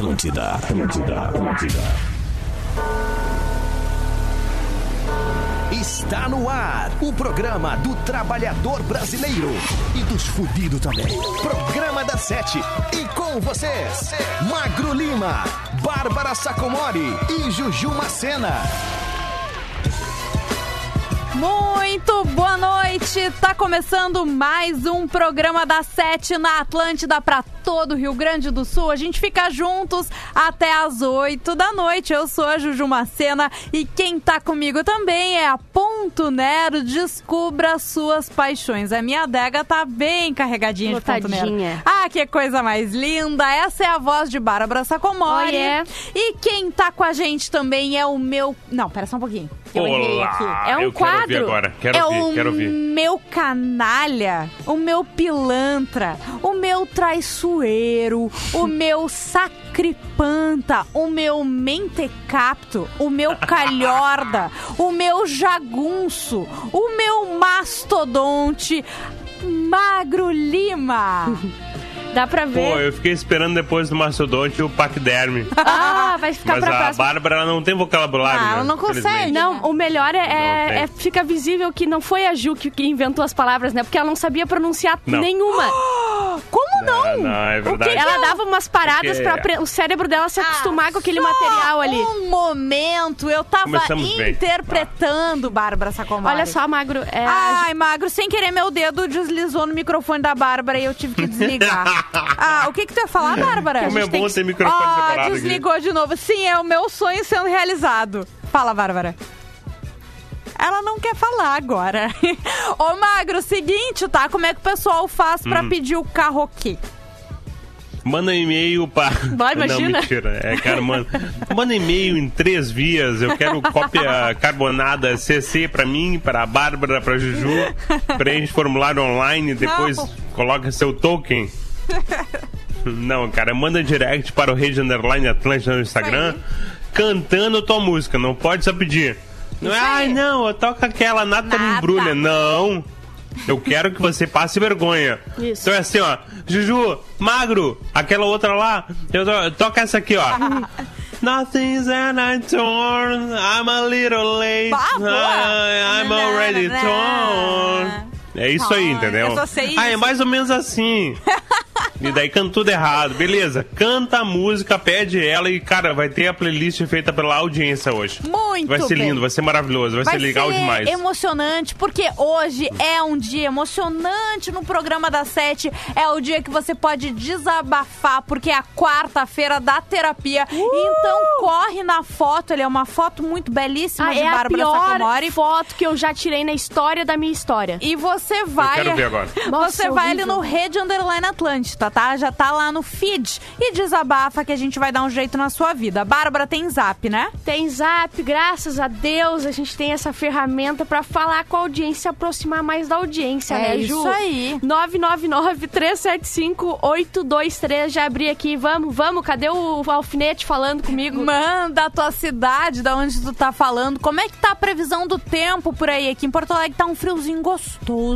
Atlântida, Atlântida, Atlântida. Está no ar o programa do trabalhador brasileiro e dos fudidos também. Programa da Sete. E com vocês, Magro Lima, Bárbara Sacomori e Juju Macena. Muito boa noite! Tá começando mais um programa da Sete na Atlântida para todo o Rio Grande do Sul. A gente fica juntos até as 8 da noite. Eu sou a Juju Macena e quem tá comigo também é a Ponto Nero. Descubra suas paixões. A minha adega tá bem carregadinha de Ponto Nero. Ah, que coisa mais linda! Essa é a voz de Bárbara Sacomori. Oiê. E quem tá com a gente também é o meu. Não, pera só um pouquinho. Eu aqui. É um eu quero quadro. ouvir agora. Quero é ouvir, o quero ouvir. meu canalha, o meu pilantra, o meu traiçoeiro, o meu sacripanta, o meu mentecapto, o meu calhorda, o meu jagunço, o meu mastodonte, Magro Lima. Dá pra Pô, ver. eu fiquei esperando depois do Mastodonte o Paquiderme. Ah, vai ficar Mas pra a próxima. Bárbara não tem vocabulário. Ah, né? ela não consegue. Não, o melhor é, é- é- fica visível que não foi a Ju que, que inventou as palavras, né? Porque ela não sabia pronunciar Não. nenhuma. Como não? Ah, é verdade. Ela dava umas paradas Porque- pre- o cérebro dela se acostumar com aquele Ah, Só material ali. Um momento, eu tava Começamos bem. interpretando Bárbara Sacomori. Olha só, Magro. É, Ai, magro, sem querer meu dedo deslizou no microfone da Bárbara e eu tive que desligar. ah, o que que tu ia falar, Bárbara? Como é bom que- ter microfone separado aqui. desligou de novo. Sim, é o meu sonho sendo realizado. Fala, Bárbara. Ela não quer falar agora. Ô, Magro, seguinte, tá? Como é que o pessoal faz Hum. pra pedir o carroquê? Manda e-mail para. Vai, imagina. Não, mentira. É, cara, manda. Manda e-mail em três vias. Eu quero cópia carbonada CC pra mim, pra Bárbara, pra Juju. Preenche formulário online, depois Não. coloca seu token. Não, cara, manda direct para o Rede Underline Atlântica no Instagram, cantando tua música. Não pode só pedir. Não é, ai não, eu toco aquela nata me embrulha. Não. Eu quero que você passe vergonha. Isso. Então é assim, ó. Juju, magro, aquela outra lá. Eu to- toca essa aqui, ó. Nothing's an I torn. I'm a little late. I- I'm already torn. É isso aí, entendeu? eu só sei Ah, é isso. mais ou menos assim. E daí canta tudo errado. Beleza, canta a música, pede ela e, cara, vai ter a playlist feita pela audiência hoje. Muito Vai ser bem. lindo, vai ser maravilhoso, vai, Vai ser legal ser demais. emocionante, porque hoje é um dia emocionante no programa da Sete. É o dia que você pode desabafar, porque é a quarta-feira da terapia. Uh! Então corre na foto, ele é uma foto muito belíssima Ah, de é a Bárbara pior Sacomori. foto que eu já tirei na história da minha história. E você vai. quero ver agora. Nossa, você vai ali no Rede Underline Atlântida, tá? Já tá lá no feed. E desabafa que a gente vai dar um jeito na sua vida. Bárbara tem zap, né? Tem zap, graças a Deus a gente tem essa ferramenta pra falar com a audiência, se aproximar mais da audiência, É né, isso Ju? aí. 999-375-823. Já abri aqui. Vamos, vamos. Cadê o alfinete falando comigo? Manda a tua cidade, da onde tu tá falando. Como é que tá a previsão do tempo por aí? Aqui em Porto Alegre tá um friozinho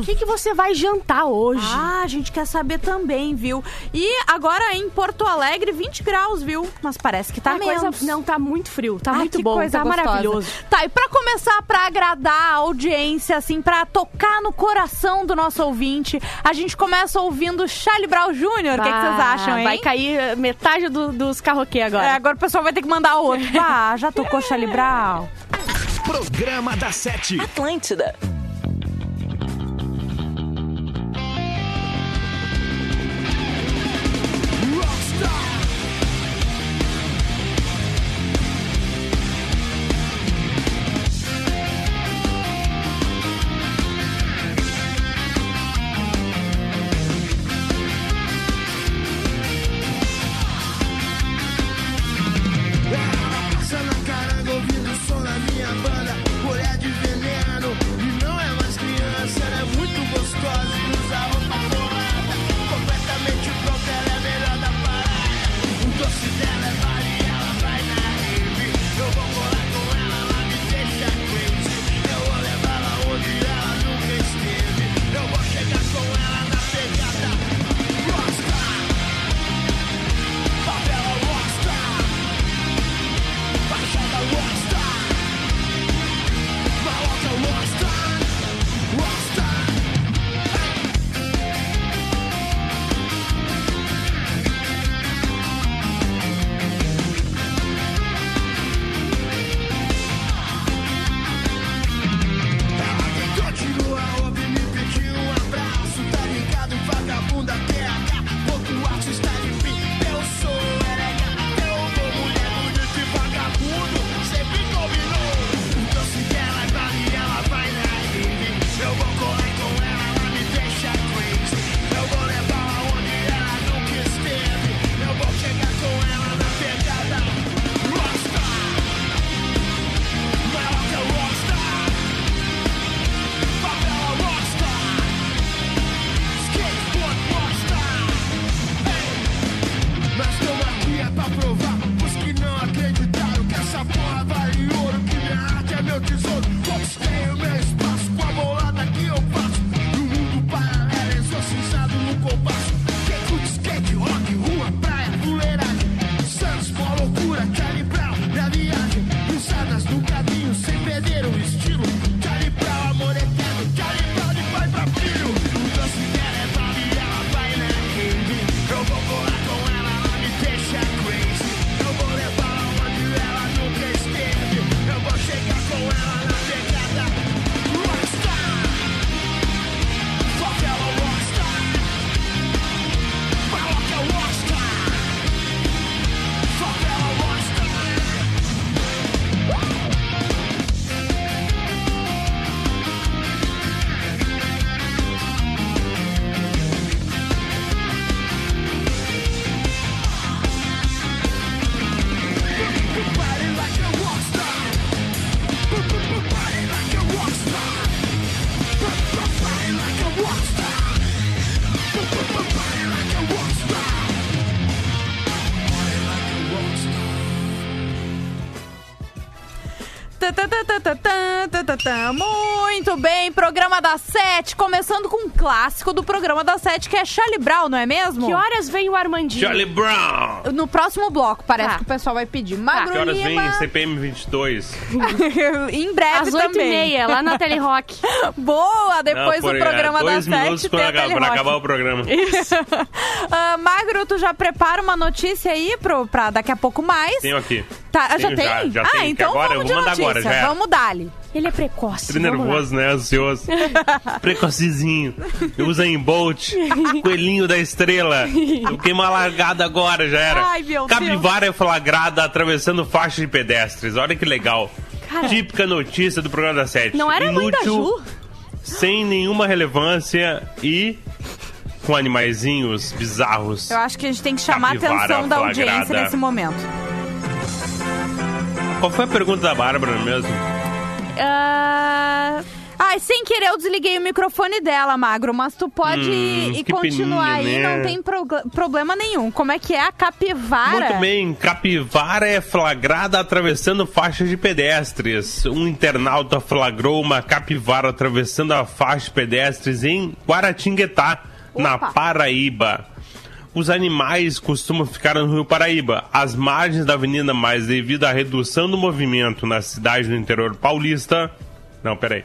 O que, que você vai jantar hoje? Ah, a gente quer saber também, viu? E agora em Porto Alegre, 20 graus, viu? Mas parece que tá Ah, menos. coisa- Não, tá muito frio. Tá Ai, muito que bom. coisa tá gostosa. maravilhoso. Tá, e pra começar, pra agradar a audiência, assim, pra tocar no coração do nosso ouvinte, a gente começa ouvindo Charlie Brown Jr. O que, que vocês Ah, acham, hein? Vai cair eh, metade do- dos carroquê agora. É, agora o pessoal vai ter que mandar outro. Ah, já tocou Charlie Brown. Programa da Sete. Atlântida. Muito bem, programa da Sete, começando com um clássico do programa da Sete, que é Charlie Brown, não é mesmo? Que horas vem o Armandinho? Charlie Brown! No próximo bloco, parece Tá. que o pessoal vai pedir. Magro Que horas vem CPM 22? em breve Às oito e também. meia, lá na Telerock. Boa, depois do programa é, da Sete tem a acabar, Telerock. acabar o programa. Ah, Magro, tu já prepara uma notícia aí pro, pra daqui a pouco mais? Tenho aqui. Tá, já Tenho, tem? já- já ah, então agora vamos eu de vou mandar notícia. Agora, já era. Vamos dali. Ele é precoce. Vamos lá. nervoso, né? Ansioso. Precocezinho. Usa em Bolt. Coelhinho da estrela. Eu fiquei uma largada agora, já era. Ai, meu Capivara é flagrada atravessando faixa de pedestres. Olha que legal. Cara. Típica notícia do programa da Sete. Não era a mãe da Inútil, Ju? sem nenhuma relevância e com animaizinhos bizarros. Eu acho que a gente tem que chamar a atenção da audiência flagrada. nesse momento. Qual foi a pergunta da Bárbara mesmo? Ah, Ai, sem querer eu desliguei o microfone dela, Magro, mas tu pode Hum, que continuar peninha, aí, né? não tem prog- problema nenhum. Como é que é a capivara? Muito bem, capivara é flagrada atravessando faixa de pedestres. Um internauta flagrou uma capivara atravessando a faixa de pedestres em Guaratinguetá, na Opa. Paraíba. Os animais costumam ficar no Rio Paraíba, às margens da avenida, mas devido à redução do movimento na cidade do interior paulista. Não, peraí.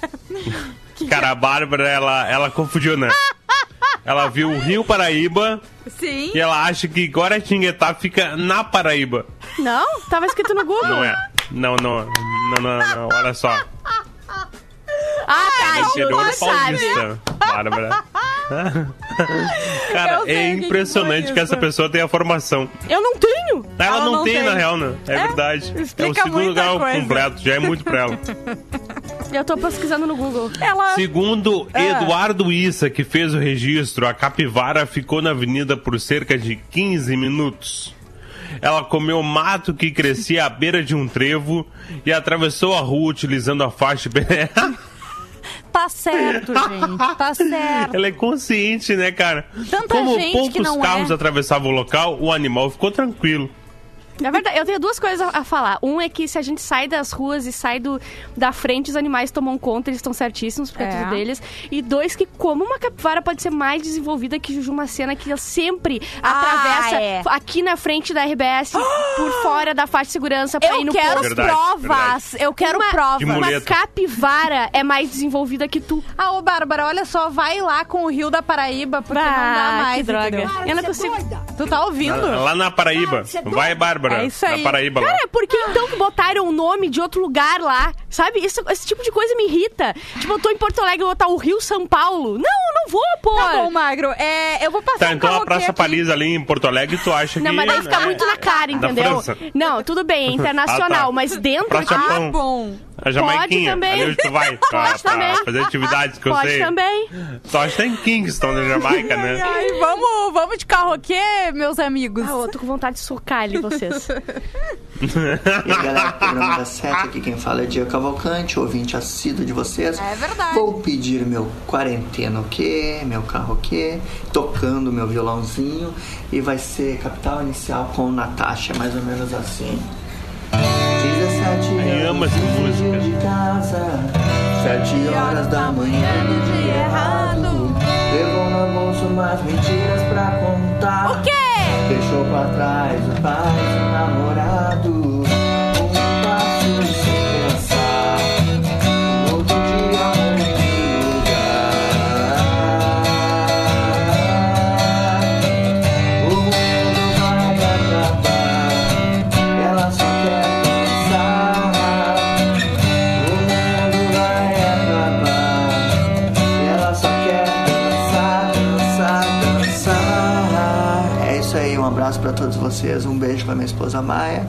Cara, a Bárbara, ela, ela confundiu, né? Ela viu o Rio Paraíba Sim. e ela acha que Guaratinguetá fica na Paraíba. não? Tava escrito no Google. Não é. Não, não, não, não, não, olha só. Ah, tá. Ju, Interior paulista. Bárbara. Cara, é o que que impressionante essa pessoa tenha formação. Eu não tenho. Ela, Ela não, não tem, tem. na real, né? É, verdade. É o segundo grau coisa. completo, já é muito pra ela. Eu tô pesquisando no Google. Ela... Segundo Ah. Eduardo Issa, que fez o registro, a capivara ficou na avenida por cerca de 15 minutos. Ela comeu mato que crescia à beira de um trevo e atravessou a rua utilizando a faixa. de. Tá certo, gente. Tá certo. Ela é consciente, né, cara? Tanta Como poucos não carros é. atravessavam o local, o animal ficou tranquilo. Na verdade, eu tenho duas coisas a, falar. Um é que se a gente sai das ruas e sai do, da frente, os animais tomam conta, eles estão certíssimos, porque é. É. tudo deles. E dois, que como uma capivara pode ser mais desenvolvida que Juju Macena, que ela sempre Ah, atravessa é. aqui na frente da RBS, por fora da faixa de segurança, pra ir Eu no quero. Verdade, provas. Eu quero uma, provas. Uma capivara é mais desenvolvida que tu. Ah, ô Bárbara, olha só, vai lá com o Rio da Paraíba, porque não dá Ah, mais, que droga. entendeu? Eu não consigo. Tu tá ouvindo? Lá, lá na Paraíba. Vai, Bárbara. É isso aí. Na Paraíba lá. Cara, por que então que botaram o nome de outro lugar lá? Sabe? Isso, esse tipo de coisa me irrita. Tipo, eu tô em Porto Alegre e vou botar o Rio São Paulo. Não, eu não vou, pô. Tá bom, Magro. É, eu vou passar Tá, um então a Praça aqui. Paris ali em Porto Alegre, tu acha Não, que... mas daí fica né, muito na cara, entendeu? Não, tudo bem, é internacional, Ah, tá. mas dentro Praça de... Ah, bom. A Jamaiquinha, também. ali tu vai pra, Pode pra também. fazer atividades que eu Pode sei. também. Tu acha que tá em Kingston, na Jamaica, né? Ai, vamos, vamos de karaokê, meus amigos. Ah, eu tô com vontade de socar ali vocês. E aí, galera, programa da Sete, aqui quem fala é Diego Cavalcante, ouvinte assíduo de vocês. É verdade. Vou pedir meu quarentena o quê, meu carro o quê, tocando meu violãozinho e vai ser capital inicial com Natasha, mais ou menos assim. 17 Ai, anos fugiu música. de casa, 7 horas da manhã do dia errado. Levou na bolsa umas mentiras pra contar. O quê? Deixou pra trás o pai e o namorado. Um abraço pra todos vocês. Um beijo pra minha esposa Maia.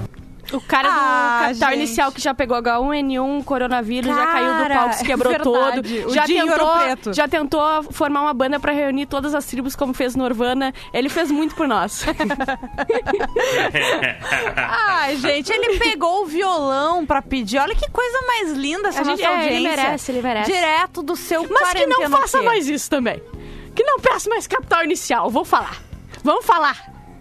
O cara Ah, do capital gente. inicial que já pegou H1N1, coronavírus, já caiu do Cara, palco, se quebrou é verdade. todo. O Já Dinho tentou, Preto. já tentou formar uma banda pra reunir todas as tribos, como fez Norvana. Ele fez muito por nós. Ai, gente, ele pegou o violão pra pedir. Olha que coisa mais linda essa A nossa gente- é, ele merece, ele merece. Direto do seu Mas que não faça mais isso também. Que não peça mais capital inicial, vou falar. Vamos falar.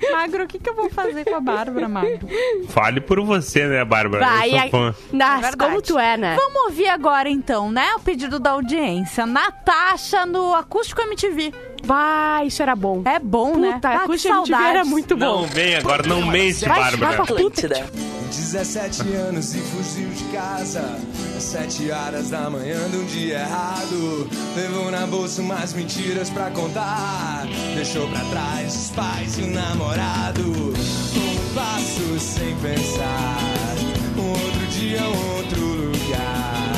Magro, o que, que eu vou fazer com a Bárbara, Magro? Fale por você, né, Bárbara? Vai, eu sou fã. Nas, verdade. como tu é, né? Vamos ouvir agora, então, né? O pedido da audiência. Natasha no Acústico MTV. Vai, isso era bom. É bom, né? Puta, Ah, a que Cuxa MTV era muito bom. Não vem agora, não mente, Vai, Bárbara. vai pra puta. 17 anos e fugiu de casa Às 7 horas da manhã de um dia errado Levou na bolsa umas mentiras pra contar Deixou pra trás os pais e o namorado Um passo sem pensar Um outro dia, um outro lugar.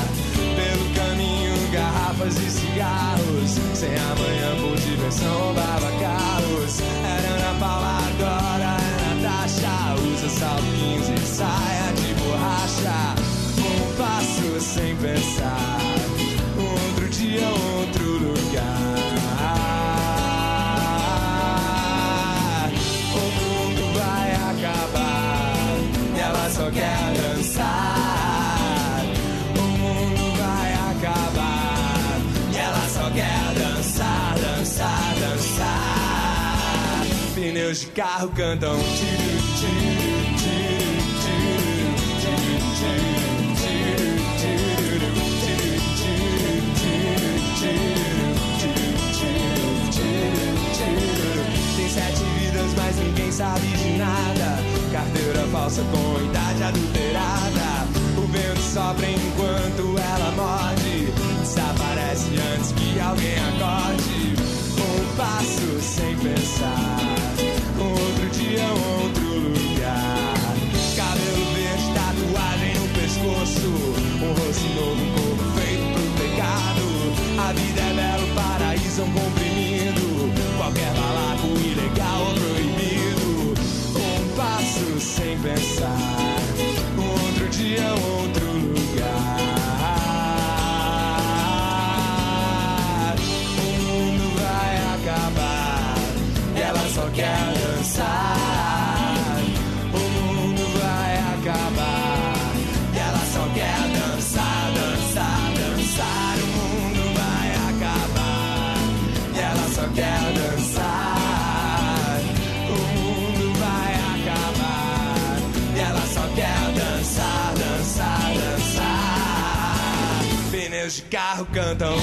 Pelo caminho, garrafas e cigarros. Sem amanhã por diversão, roubava carros. Era Ana Paula agora, é Natasha Usa salto 15 e saia de borracha. Um passo sem pensar carro cantam. tiro tiro. De carro cantam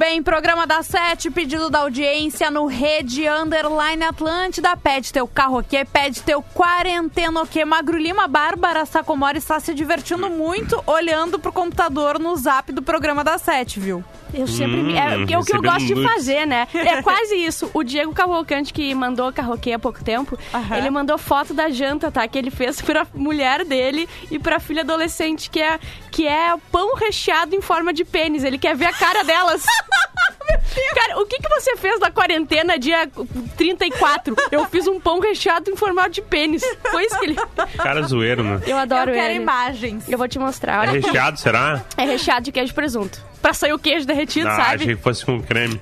bem, programa da Sete, pedido da audiência no Rede Underline Atlântida. Pede teu carro aqui, pede teu quarentena aqui. Magro Lima, Bárbara Sacomori está se divertindo muito olhando pro computador no zap do programa da Sete, viu? Eu sempre me... Hum, É, o que eu gosto de fazer, né? É quase isso. O Diego Cavalcante, que mandou carroquê há pouco tempo, Aham. ele mandou foto da janta, tá? Que ele fez pra mulher dele e pra filha adolescente, que é, que é pão recheado em forma de pênis. Ele quer ver a cara delas. Cara, o que, que você fez na quarentena dia 34? Eu fiz um pão recheado em formato de pênis. Foi isso que ele... Cara zoeiro, né? Eu adoro eu quero ele. imagens. Eu vou te mostrar. É Olha recheado, será? É recheado de queijo e presunto. Pra sair o queijo derretido, Ah, sabe? achei que fosse com creme.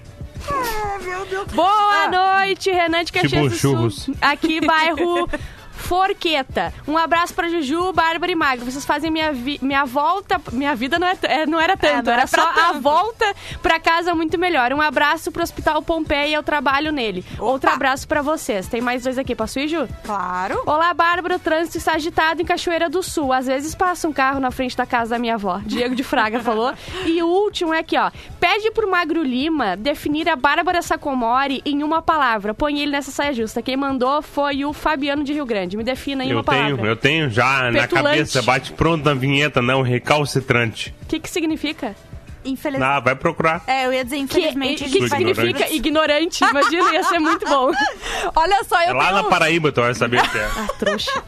Boa noite, Renan de Caxias Tipo do churros. Sul. Aqui, bairro Forqueta. Um abraço pra Juju, Bárbara e Magro. Vocês fazem minha, vi- minha volta... Minha vida não, é, é- não era tanto, não era é pra só a tanto. volta pra casa muito melhor. Um abraço pro Hospital Pompeia, eu trabalho nele. Outro abraço pra vocês. Tem mais dois aqui, posso ir, Ju? Claro. Olá, Bárbara. O trânsito está agitado em Cachoeira do Sul. Às vezes passa um carro na frente da casa da minha avó. Diego de Fraga falou. E o último é aqui, ó. Pede pro Magro Lima definir a Bárbara Sacomori em uma palavra. Põe ele nessa saia justa. Quem mandou foi o Fabiano de Rio Grande. Me defina em Eu uma palavra. tenho, eu tenho já na Petulante. cabeça, bate pronto na vinheta, não, recalcitrante. O que que significa? Infelizmente. Ah, vai procurar. É, eu ia dizer Que, infelizmente. que vai- significa ignorante. Imagina, ia ser muito bom. Olha só, É eu lá tenho... na Paraíba, tu vai saber o que é. Ah, trouxa.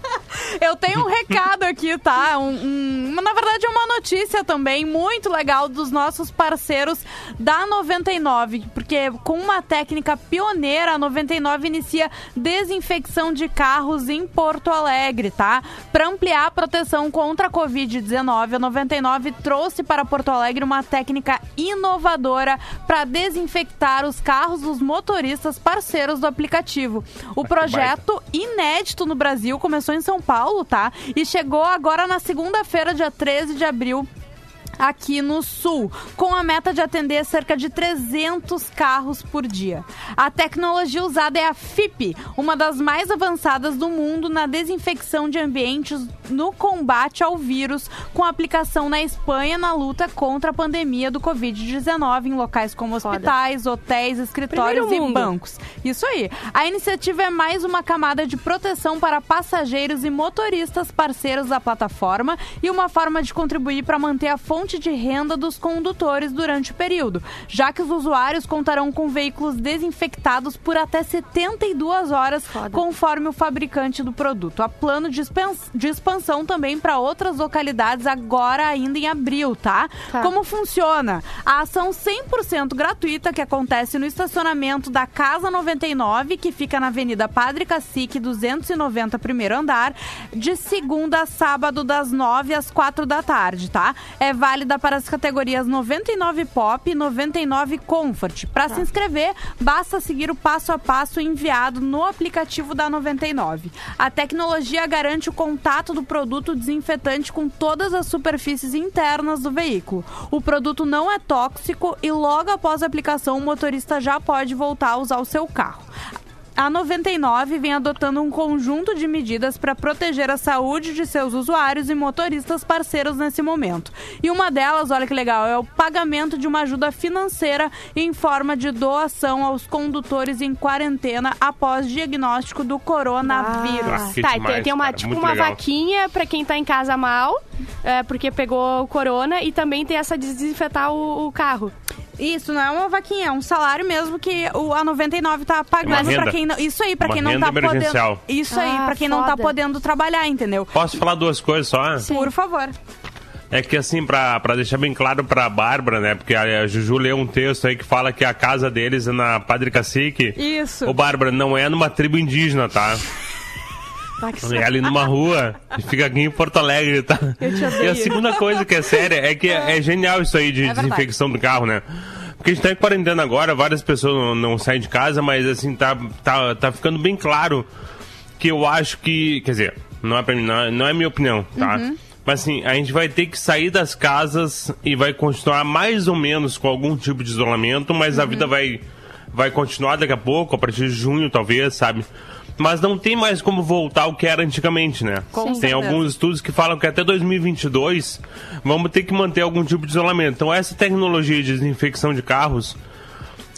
Eu tenho um recado aqui, tá? Um, um- na verdade, é uma notícia também muito legal dos nossos parceiros da 99, porque com uma técnica pioneira, a 99 inicia desinfecção de carros em Porto Alegre, tá? Para ampliar a proteção contra a Covid-19, a 99 trouxe para Porto Alegre uma técnica inovadora para desinfectar os carros dos motoristas parceiros do aplicativo. O projeto inédito no Brasil começou em São Paulo, tá? E chegou agora na segunda-feira, dia 13 de abril, aqui no sul, com a meta de atender cerca de 300 carros por dia. A tecnologia usada é a FIP, uma das mais avançadas do mundo na desinfecção de ambientes no combate ao vírus, com aplicação na Espanha na luta contra a pandemia do Covid-19 em locais como hospitais, hotéis, escritórios e bancos. Isso aí. A iniciativa é mais uma camada de proteção para passageiros e motoristas parceiros da plataforma e uma forma de contribuir para manter a fonte de renda dos condutores durante o período, já que os usuários contarão com veículos desinfectados por até 72 horas, conforme o fabricante do produto. Há plano de de expansão também para outras localidades agora ainda em abril, tá? Tá. Como funciona? A ação 100% gratuita que acontece no estacionamento da Casa 99, que fica na Avenida Padre Cacique, 290, primeiro andar, de segunda a sábado, das 9 às 4 da tarde, tá? É válida para as categorias 99 Pop e 99 Comfort. Para se inscrever, basta seguir o passo a passo enviado no aplicativo da 99. A tecnologia garante o contato do produto desinfetante com todas as superfícies internas do veículo. O produto não é tóxico e logo após a aplicação o motorista já pode voltar a usar o seu carro. A 99 vem adotando um conjunto de medidas para proteger a saúde de seus usuários e motoristas parceiros nesse momento. E uma delas, olha que legal, é o pagamento de uma ajuda financeira em forma de doação aos condutores em quarentena após diagnóstico do coronavírus. Ah, tá, e demais, tem, tem uma, cara, tipo, uma legal. vaquinha pra quem tá em casa mal, é, porque pegou o corona, e também tem essa de desinfetar o, o carro. Isso, não é uma vaquinha, é um salário mesmo que o, a 99 tá pagando para quem não. Isso aí, para Uma quem não tá podendo. Isso aí, Ah, para quem não tá foda. podendo trabalhar, entendeu? Posso falar duas coisas só? Por favor. É que assim, pra, pra deixar bem claro pra Bárbara, né? Porque a, a Juju leu um texto aí que fala que a casa deles é na Padre Cacique. Isso. Ô, Bárbara, não é numa tribo indígena, tá? É ali numa rua e fica aqui em Porto Alegre, tá? E a segunda coisa que é séria é que é, é genial isso aí de verdade. desinfecção do carro, né? Porque a gente tá em quarentena agora, várias pessoas não, não saem de casa, mas assim, tá, tá, tá ficando bem claro que eu acho que. Quer dizer, não é pra mim, não é, não é minha opinião, tá? Uhum. Mas assim, a gente vai ter que sair das casas e vai continuar mais ou menos com algum tipo de isolamento, mas Uhum. a vida vai, vai continuar daqui a pouco, a partir de junho talvez, sabe? Mas não tem mais como voltar ao que era antigamente, né? Com tem alguns estudos que falam que até 2022 vamos ter que manter algum tipo de isolamento. Então essa tecnologia de desinfecção de carros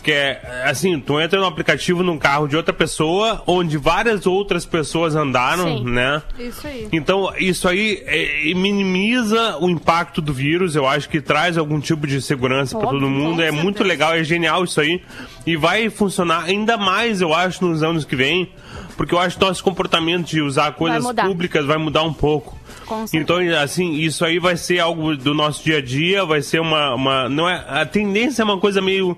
que é assim, tu entra no aplicativo num carro de outra pessoa, onde várias outras pessoas andaram, Sim. né? Isso aí. Então, isso aí é, minimiza o impacto do vírus. Eu acho que traz algum tipo de segurança para todo mundo. É muito legal, é genial isso aí. E vai funcionar ainda mais, eu acho, nos anos que vem. Porque eu acho que nosso comportamento de usar coisas mudar. públicas vai mudar um pouco. Então, assim, isso aí vai ser algo do nosso dia a dia, vai ser uma. uma não é, a tendência é uma coisa meio,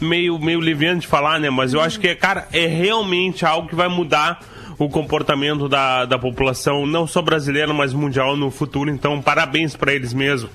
meio, meio liviana de falar, né? Mas eu acho que, é, cara, é realmente algo que vai mudar o comportamento da, da população, não só brasileira, mas mundial no futuro. Então, parabéns pra eles mesmo.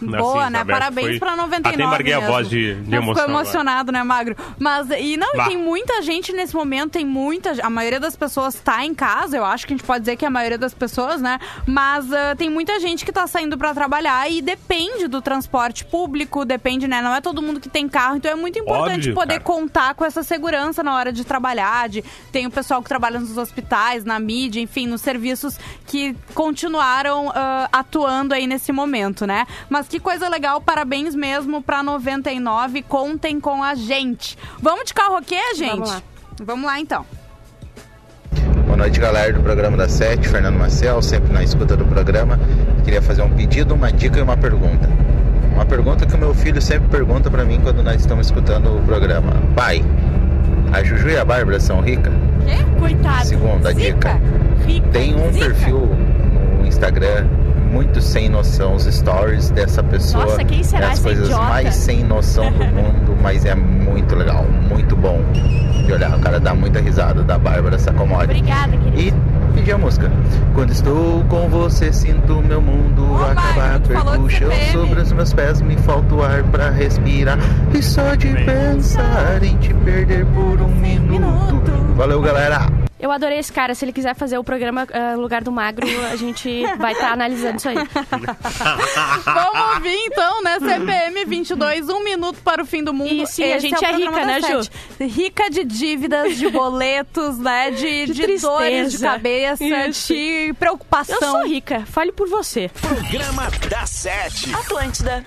Boa, Assim, né? sabe? Parabéns Foi- pra 99 Até embarguei a voz de, de emoção. Ficou agora. emocionado, né, Magro? Mas, e não, e tem muita gente nesse momento, tem muita... A maioria das pessoas tá em casa, eu acho que a gente pode dizer que é a maioria das pessoas, né? Mas ah, tem muita gente que tá saindo pra trabalhar e depende do transporte público, depende, né? Não é todo mundo que tem carro, então é muito importante Óbvio, poder cara. contar com essa segurança na hora de trabalhar, de... Tem o pessoal que trabalha nos hospitais, na mídia, enfim, nos serviços que continuaram ah, atuando aí nesse momento, né? Mas que coisa legal, parabéns mesmo pra 99, contem com a gente. Vamos de karaokê, gente? Vamos lá. Vamos lá, então. Boa noite, galera do programa da Sete, Fernando Marcel, sempre na escuta do programa. Queria fazer um pedido, uma dica e uma pergunta. Uma pergunta que o meu filho sempre pergunta pra mim quando nós estamos escutando o programa. Pai, a Juju e a Bárbara são ricas? Coitado. Segunda dica. Rica. Tem um Zica. perfil no Instagram muito sem noção, os stories dessa pessoa. Nossa, quem será é as essa coisas idiota? mais sem noção do mundo, mas é muito legal, muito bom de olhar. O cara dá muita risada da Bárbara Sacomori. Obrigada, querido. E pedir a música. Quando estou com você, sinto meu mundo Ô, acabar. Chão sobre os meus pés, me falta o ar pra respirar. E só de pensar em te perder por um minuto. Valeu, galera! Eu adorei esse cara. Se ele quiser fazer o programa ah, Lugar do Magro, a gente vai estar analisando isso aí. Vamos ouvir então, né? CPM 22, um minuto para o fim do mundo. E sim, a Esse gente é programa rica, né, Ju? Rica de dívidas, de boletos, né? De, De de, dores de cabeça, Isso. de preocupação. Eu sou rica. Fale por você. Programa da Sete. Atlântida.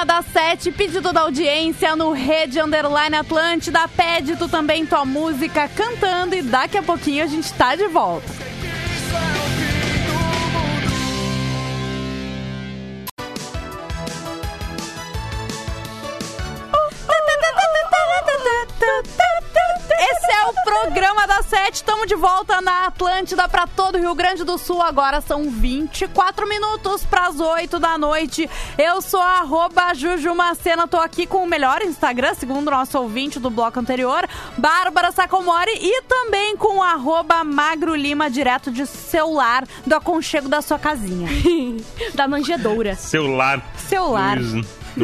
Programa da Sete, pedido da audiência no Rede Underline Atlântida. Pede tu também tua música cantando e daqui a pouquinho a gente tá de volta. O programa da Sete. Estamos de volta na Atlântida para todo o Rio Grande do Sul. Agora são 24 minutos para as 8 da noite. Eu sou a arroba Jujumacena. Tô aqui com o melhor Instagram, segundo o nosso ouvinte do bloco anterior, Bárbara Sacomori. E também com o arroba Magro Lima, direto de celular, do aconchego da sua casinha. Da manjedoura. Celular. Celular.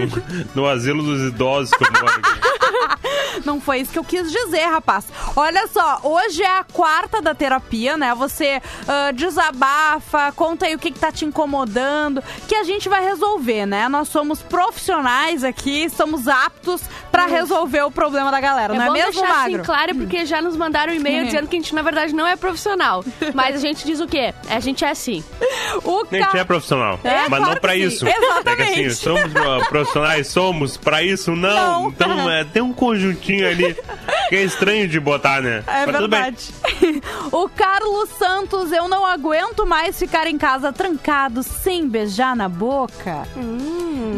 No, no asilo dos idosos que eu moro aqui. Não foi isso que eu quis dizer, rapaz. Olha só, hoje é a quarta da terapia, né? Você ah, desabafa, conta aí o que, que tá te incomodando, que a gente vai resolver, né? Nós somos profissionais aqui, estamos aptos pra resolver o problema da galera, É não é mesmo, deixar assim Magro? claro, porque já nos mandaram um e-mail Uhum. dizendo que a gente, na verdade, não é profissional. Mas a gente diz o quê? A gente é assim. O A gente ca- é profissional, É, mas claro não pra isso. Exatamente. É que assim, somos profissionais, somos pra isso? Não. Não. Então é, tem um conjuntinho ali que é estranho de botar, né? É mas tudo bem. verdade. o Carlos Santos, eu não aguento mais ficar em casa trancado sem beijar na boca.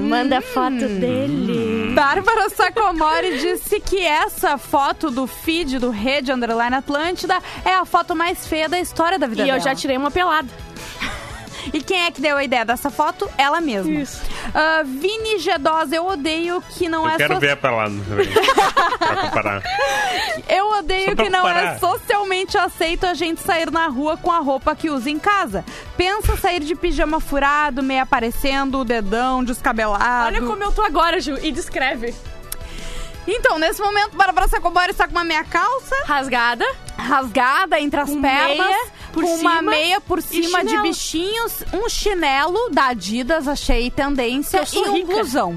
Manda foto dele. Bárbara Sacomori disse que essa foto do feed do Rede Underline Atlântida é a foto mais feia da história da vida E dela. eu já tirei uma pelada. E quem é que deu a ideia dessa foto? Ela mesma. Isso. Ah, Vini G2, eu odeio que não Eu é quero so- ver a pelada também. pra comparar. Eu odeio que não é socialmente aceito a gente sair na rua com a roupa que usa em casa. Pensa sair de pijama furado, meio aparecendo, o dedão descabelado. Olha como eu tô agora, Ju, e descreve. Então, nesse momento, Bárbara Sacomori está com uma meia calça Rasgada. rasgada entre as Com pernas, meia por com uma cima meia por cima de bichinhos, um chinelo da Adidas, achei tendência, Eu sou e um rica. blusão.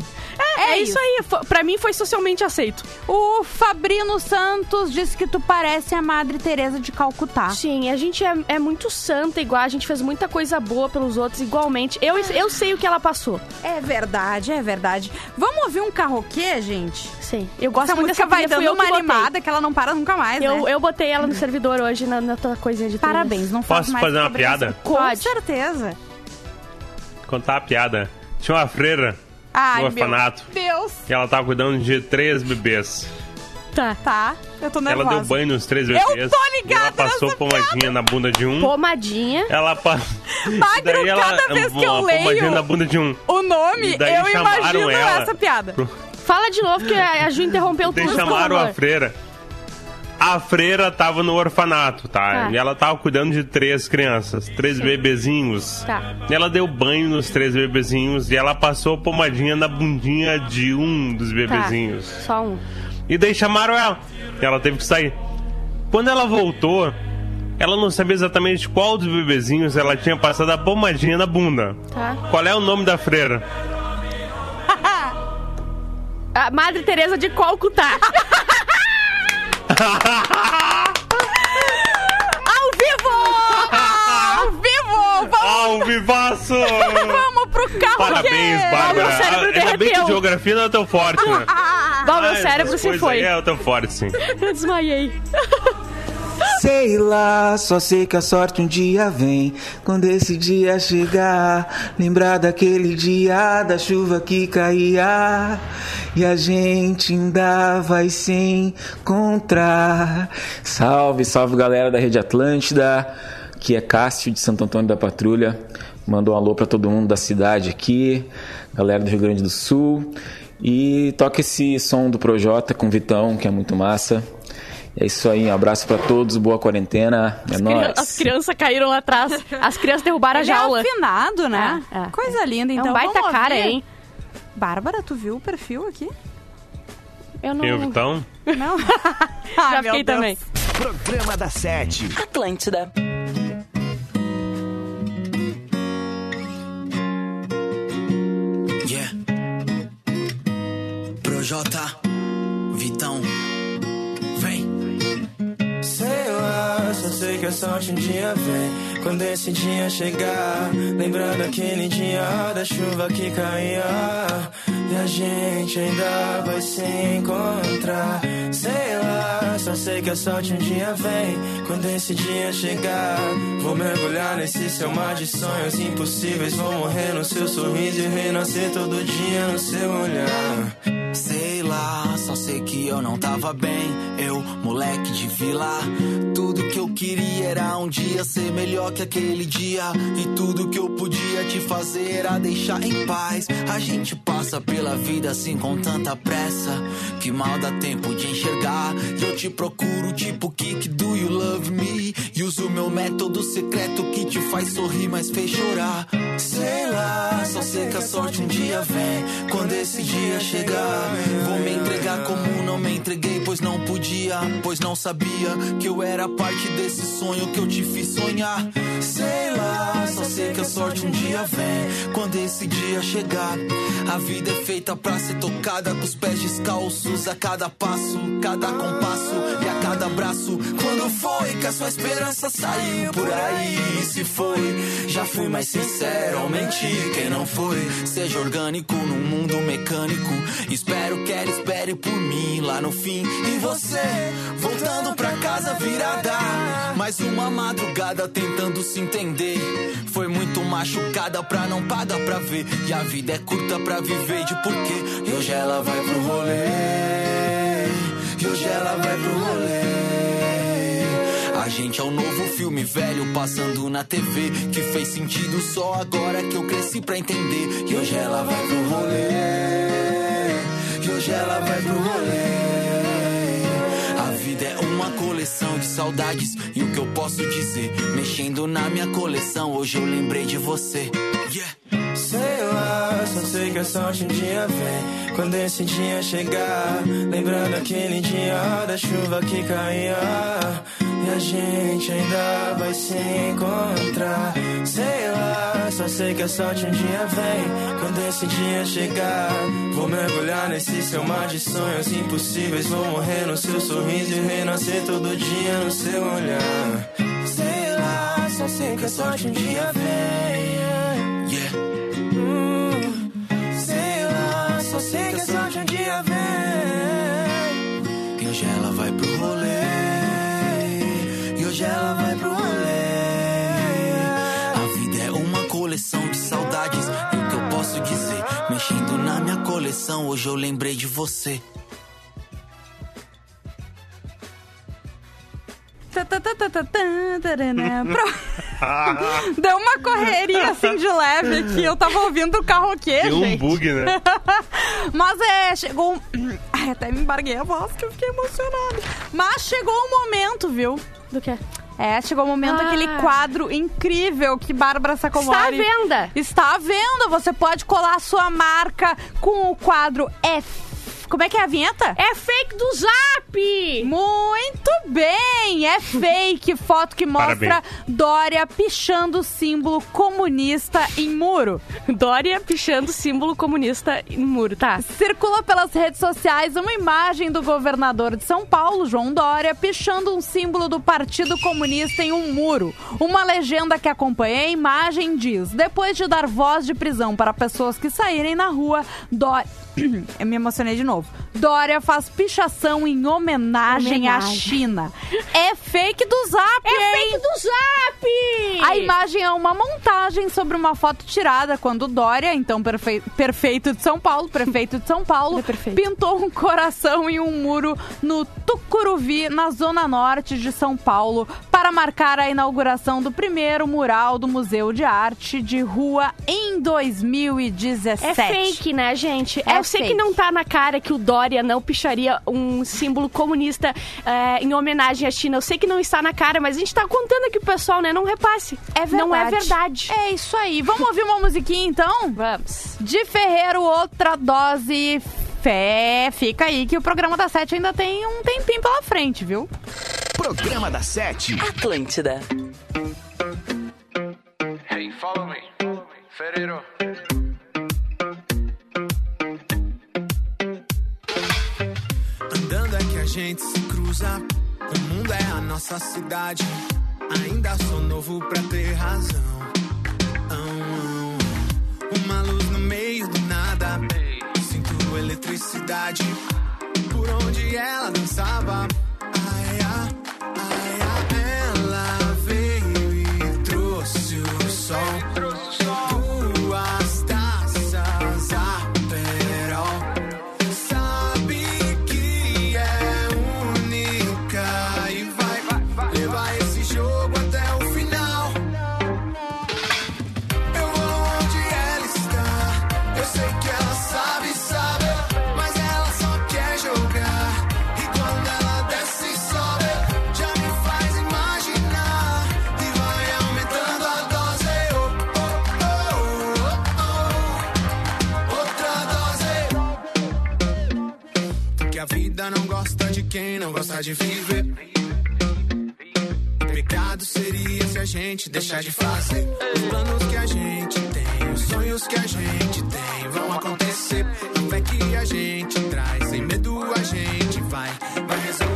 É, isso aí. Fo- Pra mim foi socialmente aceito. O Fabrino Santos disse que tu parece a Madre Teresa de Calcutá. Sim, a gente é, é muito santa igual, a gente fez muita coisa boa pelos outros igualmente. Eu, eu sei o que ela passou. É verdade, é verdade. Vamos ouvir um carroquê, gente? Sim. Eu gosto Essa muito música dessa vai dando que uma animada que ela não para nunca mais, Eu, né? eu botei ela no servidor hoje na, na tua coisinha de trilhas. Parabéns, não faz Posso mais fazer uma isso. piada? Com Pode. certeza. Contar a piada. Tinha uma freira Ai, no orfanato meu Deus. e ela tava cuidando de três bebês. Tá. Tá, eu tô nervosa. Ela deu banho nos três bebês. tô ligada Ela passou nessa pomadinha na bunda de um. Pomadinha. Ela passou. Magro, cada vez que eu uma pomadinha leio- na bunda de um. O nome, E daí eu chamaram imagino ela essa piada. Fala de novo que a a Ju interrompeu tudo. por chamaram a freira. A freira tava no orfanato, tá? Tá. E ela tava cuidando de três crianças, três bebezinhos. Tá. E ela deu banho nos três bebezinhos e ela passou pomadinha na bundinha de um dos Tá. bebezinhos. Só um. E daí chamaram ela. E ela teve que sair. Quando ela voltou, ela não sabia exatamente qual dos bebezinhos ela tinha passado a pomadinha na bunda. Tá. Qual é o nome da freira? A Madre Teresa de Calcutá. Ao vivo! Ao vivo! Vamos, Ao vivaço! vamos pro carro Parabéns, Bárbara. Meu cérebro Ah, Ainda bem que geografia não é tão forte, né? Bom, meu Ah, cérebro se foi. aí É tão forte, sim. Eu desmaiei. Sei lá, só sei que a sorte um dia vem. Quando esse dia chegar, lembrar daquele dia da chuva que caía. E a gente ainda vai se encontrar. Salve, salve galera da Rede Atlântida. Aqui é Cássio de Santo Antônio da Patrulha. Mandou um alô pra todo mundo da cidade aqui, galera do Rio Grande do Sul. E toca esse som do Projota com Vitão, que é muito massa. É isso aí, um abraço pra todos, boa quarentena, é nóis. As crianças caíram lá atrás. As crianças derrubaram a é jaula. afinado, né? É, é. Coisa linda, É então. um baita vamos cara, ouvir. hein? Bárbara, tu viu o perfil aqui? Eu não. Eu, Vitão? Não? Já ah, meu fiquei Deus. também. Programa da Sete. Atlântida. Yeah. Projota, a sorte um dia vem. Quando esse dia chegar, lembrando aquele dia da chuva que caía. E a gente ainda vai se encontrar. Sei lá, só sei que a sorte um dia vem. Quando esse dia chegar, vou mergulhar nesse seu mar de sonhos impossíveis. Vou morrer no seu sorriso e renascer todo dia no seu olhar. Sei lá, só sei que eu não tava bem. Moleque de vila. Tudo que eu queria era um dia ser melhor que aquele dia. E tudo que eu podia te fazer era deixar em paz. A gente passa pela vida assim com tanta pressa. Que mal dá tempo de enxergar. E eu te procuro, tipo, Kik, do you love me? E uso meu método secreto que te faz sorrir, mas fez chorar. Sei lá, só sei que a sorte um dia vem. Quando esse dia chegar, vou me entregar como não me entreguei, pois não podia, pois não sabia que eu era parte desse sonho que eu te fiz sonhar. Sei lá, só sei que a sorte um dia vem. Quando esse dia chegar, a vida é feita pra ser tocada com os pés descalços a cada passo, cada compasso e a cada abraço. Quando foi que a sua esperança saiu por aí? Se foi, já fui mais sincero ao. Quem não foi, seja orgânico num mundo mecânico. Espero que ela espere por mim lá no fim. E você, voltando pra casa virada. Mais uma madrugada tentando se entender. Foi muito machucada pra não pagar pra ver. E a vida é curta pra viver de porquê. E hoje ela vai pro rolê. E hoje ela vai pro rolê. A gente é um novo filme velho passando na TV que fez sentido só agora que eu cresci pra entender. E hoje ela vai pro rolê. E hoje ela vai pro rolê. Coleção de saudades e o que eu posso dizer, mexendo na minha coleção, hoje eu lembrei de você. Yeah. Sei lá, só sei que a sorte um dia vem. Quando esse dia chegar, lembrando aquele dia da chuva que caía. E a gente ainda vai se encontrar. Sei lá, só sei que a sorte um dia vem. Quando esse dia chegar, vou mergulhar nesse seu mar de sonhos impossíveis. Vou morrer no seu sorriso e renascer todo dia no seu olhar. Sei lá, só sei que a sorte um dia vem. Yeah. Hum, sei lá, só sei que a sorte um dia vem. Hoje eu lembrei de você. Tá, tá, tá, tá, tá, tá, Deu uma correria assim de leve aqui. Eu tava ouvindo o carroquê, Tem um gente. bug, né? Mas é, chegou um... Ai, até me embarguei a voz que eu fiquei emocionada. Mas chegou o momento, viu? Do quê? É, chegou o momento Ah. aquele quadro incrível que Bárbara Está à Sacomori... venda. Está à venda. Você pode colar a sua marca com o quadro F... Como é que é a vinheta? É fake do Zap! Muito bem! É fake foto que mostra Parabéns. Dória pichando o símbolo comunista em muro. Dória pichando símbolo comunista em muro, tá? Circula pelas redes sociais uma imagem do governador de São Paulo, João Dória, pichando um símbolo do Partido Comunista em um muro. Uma legenda que acompanha a imagem diz: depois de dar voz de prisão para pessoas que saírem na rua, Dória. Eu me emocionei de novo. Dória faz pichação em homenagem, à Homenagem. China. É fake do Zap, É hein? fake do Zap! A imagem é uma montagem sobre uma foto tirada quando Dória, então perfe- perfeito de São Paulo, prefeito de São Paulo, É pintou um coração em um muro no Tucuruvi, na zona norte de São Paulo, para marcar a inauguração do primeiro mural do Museu de Arte de Rua em 2017. É fake, né, gente? É Eu sei fake. que não tá na cara que o Dória não picharia um símbolo comunista é, em homenagem à China. Eu sei que não está na cara, mas a gente tá contando aqui pro pessoal, né? Não repasse. É verdade. Não é verdade. É isso aí. Vamos ouvir uma musiquinha então? Vamos. De Ferreiro, outra dose. Fé, fica aí que o programa da Sete ainda tem um tempinho pela frente, viu? Programa da Sete. Atlântida. Hey, follow me. Ferreiro. Gente se cruza. O mundo é a nossa cidade. Ainda sou novo pra ter razão. Ah, ah. Uma luz no meio do nada. Sinto eletricidade. Por onde ela dançava. Quem não gosta de viver. Pecado seria se a gente deixar de fazer os planos que a gente tem, os sonhos que a gente tem vão acontecer. A fé que a gente traz, sem medo a gente vai, vai resolver.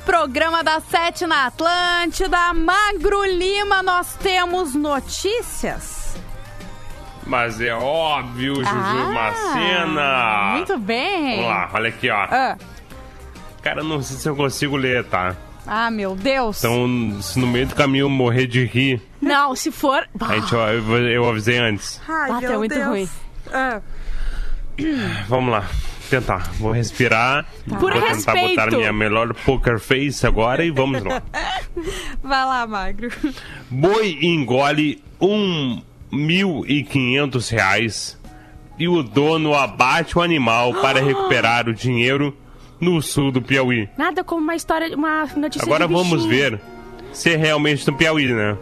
Programa da Sete na Atlântida. Magro Lima, nós temos notícias. Mas é óbvio, Juju Ah, Macena. Muito bem. Vamos lá, olha aqui, ó. Ah, Cara, não sei se eu consigo ler, tá? ah, meu Deus. Então, se no meio do caminho eu morrer de rir, Não, se for. a gente, ó, eu, eu avisei antes. Ai, Ah, tá muito ruim. Ah, Vamos lá, tentar. Vou respirar. Por vou tentar respeito. botar minha melhor poker face agora e vamos lá. vai lá, Magro. Boi engole um mil e quinhentos reais e o dono abate o animal para recuperar o dinheiro no sul do Piauí. Nada como uma história, uma notícia Agora de vamos ver se é realmente no Piauí, né?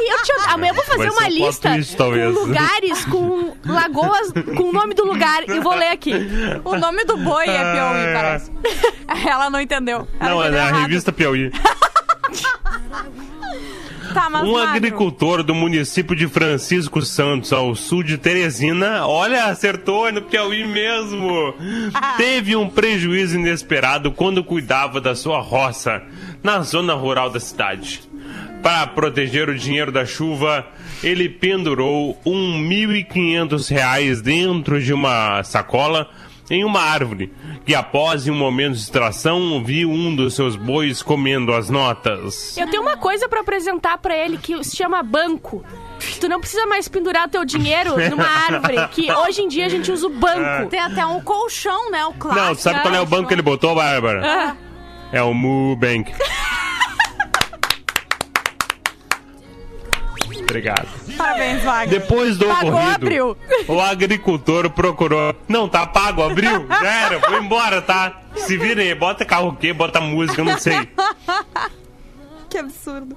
Aí eu te, amanhã eu vou fazer uma um lista twist, com lugares, com lagoas, com o nome do lugar e vou ler aqui. O nome do boi é Piauí, Ah. parece. Ela não entendeu. Ela Não, é errado. revista Piauí. Tá, mas Um Magro, agricultor do município de Francisco Santos, ao sul de Teresina, olha, acertou, é no Piauí mesmo. Ah. Teve um prejuízo inesperado quando cuidava da sua roça, na zona rural da cidade. Para proteger o dinheiro da chuva, ele pendurou um 1.500 reais dentro de uma sacola em uma árvore, que após um momento de distração, viu um dos seus bois comendo as notas. Eu tenho uma coisa pra apresentar pra ele que se chama banco. Tu não precisa mais pendurar teu dinheiro numa árvore, que hoje em dia a gente usa o banco. Tem até um colchão, né? O clássico. Não, sabe qual é o banco que ele botou, Bárbara? Ah, É o Mubank. Obrigado. Parabéns, Magro. Depois do Pagou, ocorrido, abriu. o agricultor procurou. Não, tá pago, abriu. Já era, foi embora, tá? Se virem aí, bota carro o quê? Bota música, não sei. Que absurdo.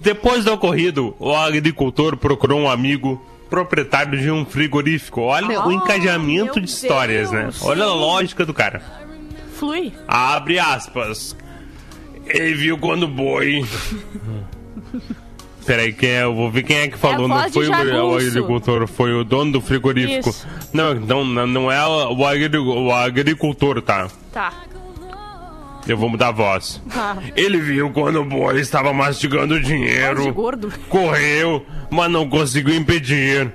Depois do ocorrido, o agricultor procurou um amigo proprietário de um frigorífico. Olha o encajamento meu de histórias, né? Deus, Olha a lógica do cara. flui. Abre aspas. Ele viu quando boi. Peraí, quem é? Eu vou ver quem é que falou. É não foi o, agricultor, foi o dono do frigorífico. Isso. Não, então não, não é o, agri- o agricultor, tá? Tá. Eu vou mudar a voz. Tá. Ele viu quando o boi estava mastigando dinheiro. gordo. Correu, mas não conseguiu impedir.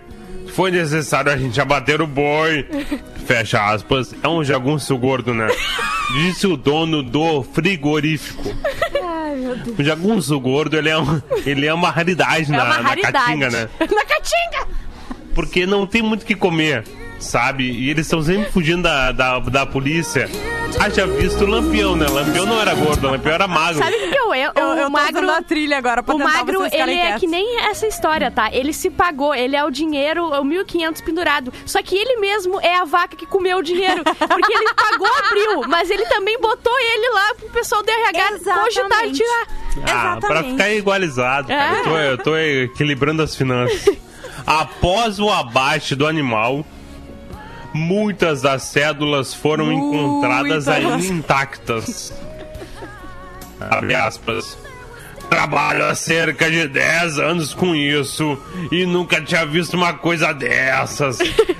Foi necessário a gente abater o boi. Fecha aspas. É um jagunço gordo, né? Disse o dono do frigorífico. O jagunço gordo, ele é, um, ele é uma raridade É na, uma na raridade. caatinga, né? Na caatinga! Porque não tem muito o que comer, sabe? E eles estão sempre fugindo da, da, da polícia. Haja visto o Lampião, né? Lampião não era gordo, o Lampião era magro. Sabe o que eu, eu, Eu, o eu tô magro, a trilha agora pra o magro, ele é que nem essa história, tá? Ele se pagou, ele é o dinheiro, o 1.500 pendurado. Só que ele mesmo é a vaca que comeu o dinheiro. Porque ele pagou, abriu, mas ele também botou ele lá pro pessoal do RH cogitar e Exatamente. tirar. Ah, pra Exatamente. ficar igualizado, cara. Eu, tô, eu tô equilibrando as finanças. Após o abate do animal, muitas das cédulas foram encontradas ainda intactas. Abre aspas. Trabalho há cerca de 10 anos com isso e nunca tinha visto uma coisa dessas.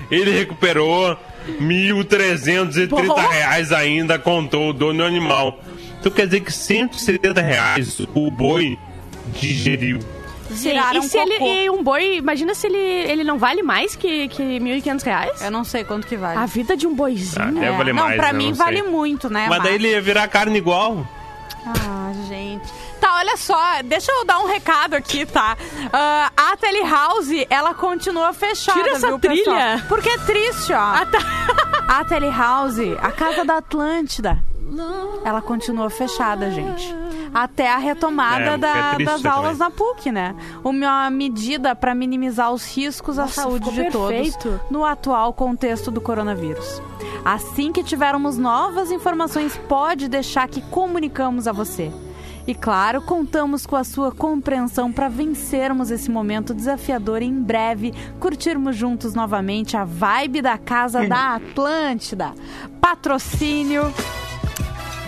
Ele recuperou 1.330 reais ainda, contou o dono do animal. Então quer dizer que 170 reais o boi digeriu. Tiraram e se ele cocô. e um boi, imagina se ele, ele não vale mais que, que 1.500 reais? Eu não sei quanto que vale. A vida de um boizinho. Ah, valer não, pra eu mim não sei. vale muito, né? Mas daí ele ia virar carne igual. Ah, gente. Tá, olha só, deixa eu dar um recado aqui, tá? Ah, a Telehouse, ela continua fechada, Tira essa viu, pessoal? trilha. Porque é triste, ó. Ah, tá. A Telehouse, a casa da Atlântida, ela continua fechada, gente. Até a retomada É, da- é triste das aulas também. na PUC, né? Uma medida para minimizar os riscos à Nossa, saúde ficou de todos perfeito. no atual contexto do coronavírus. Assim que tivermos novas informações, pode deixar que comunicamos a você. E claro, contamos com a sua compreensão para vencermos esse momento desafiador e em breve curtirmos juntos novamente a vibe da Casa da Atlântida. Patrocínio.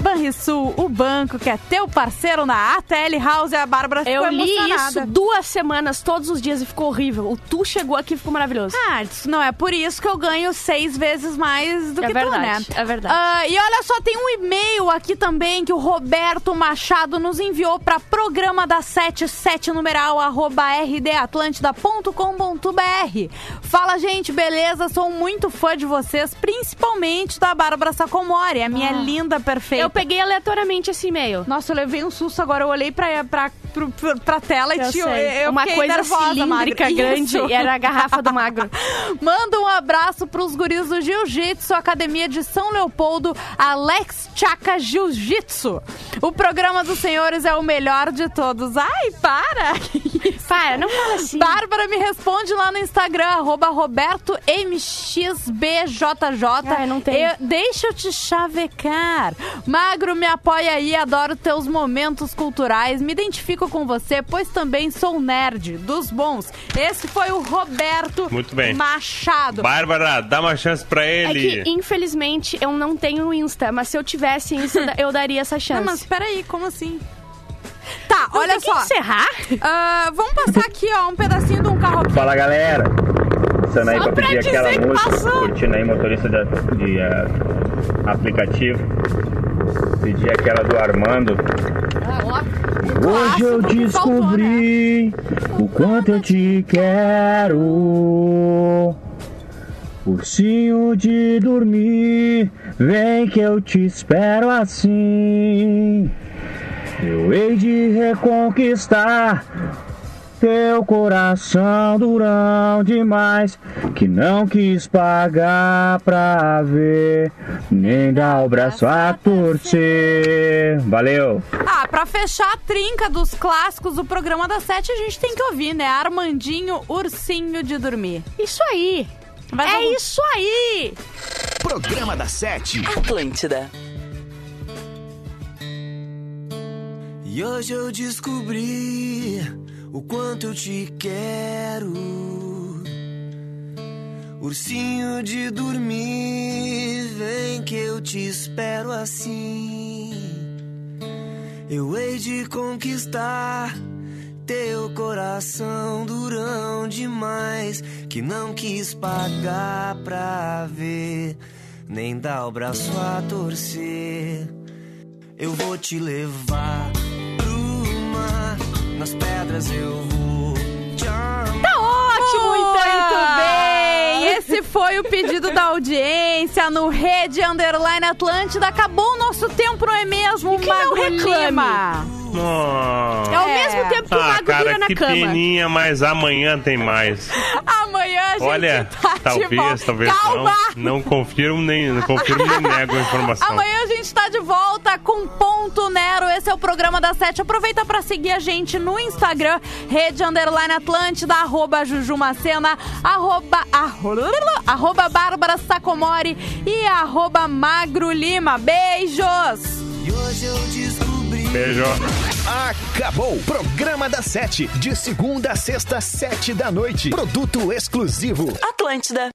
Banrisul, o banco que é teu parceiro na ATL House, a Bárbara ficou Eu li emocionada. isso duas semanas, todos os dias, e ficou horrível. O tu chegou aqui e ficou maravilhoso. Ah, isso não é por isso que eu ganho seis vezes mais do É que verdade, tu, né? é verdade. Ah, e olha só, tem um e-mail aqui também que o Roberto Machado nos enviou para programa da 77 numeral arroba rdatlântida.com.br. Fala, gente, beleza? Sou muito fã de vocês, principalmente da Bárbara Sacomori, a minha linda perfeita. Peguei aleatoriamente esse e-mail. Nossa, eu levei um susto agora. Eu olhei pra, pra, pro- pra tela e Eu tio, sei. eu Uma coisa nervosa, cilíndrica grande Isso. e era a garrafa do magro. Manda um abraço pros guris do Jiu-Jitsu, Academia de São Leopoldo, Alex Chaka Jiu-Jitsu. O programa dos senhores é o melhor de todos. Ai, para! Para, não fala assim. Bárbara me responde lá no Instagram, arroba RobertoMXBJJ. Ai, não tem. Eu- deixa eu te chavecar. Magro, me apoia aí, adoro teus momentos culturais. Me identifico com você, pois também sou nerd dos bons. Esse foi o Roberto Muito bem. Machado. Bárbara, dá uma chance pra É ele. que, infelizmente, eu não tenho Insta, mas se eu tivesse Insta, eu daria essa Não, chance. mas peraí, como assim? Tá, Não olha tem que só. encerrar? Ah, vamos passar aqui, ó, um pedacinho de um carro. Fala galera, passando aí Só pra pedir dizer aquela que música, passou. curtindo aí motorista de, de ah, aplicativo, pedir aquela do Armando. Hoje eu descobri o quanto eu te quero. Ursinho de dormir, vem que eu te espero assim. Eu hei de reconquistar teu coração durão demais que não quis pagar pra ver, nem dar o braço a torcer. Valeu! Ah, pra fechar a trinca dos clássicos do programa da Sete, a gente tem que ouvir, né? Armandinho, ursinho de dormir. Isso aí. Vai é vamos- isso aí. Programa da Sete. Atlântida. E hoje eu descobri o quanto eu te quero. Ursinho de dormir, vem que eu te espero assim. Eu hei de conquistar teu coração durão demais que não quis pagar pra ver, nem dar o braço a torcer. Eu vou te levar nas pedras eu vou te. Tá ótimo, Muito Muito bem! Esse foi o pedido da audiência no Rede Underline Atlântida. Acabou o nosso tempo, não é mesmo, que não. Lima? Nossa. É ao É. mesmo tempo que o Ah, mago vira cara, na que cama. peninha, mas amanhã tem mais. Gente Olha, tá de talvez, volta. talvez Calma! não. Não confirmo nem, não confirmo nem nego a informação. Amanhã a gente tá de volta com Ponto Nero. Esse é o programa da Sete. Aproveita pra seguir a gente no Instagram, Rede Underline Atlântida, arroba Jujumacena, arroba, arroba, arroba Bárbara Sacomori e arroba Magro Lima. Beijos! E hoje eu descobri. Beijo. Acabou. Programa da Sete. De segunda a sexta, sete da noite. Produto exclusivo. Atlântida.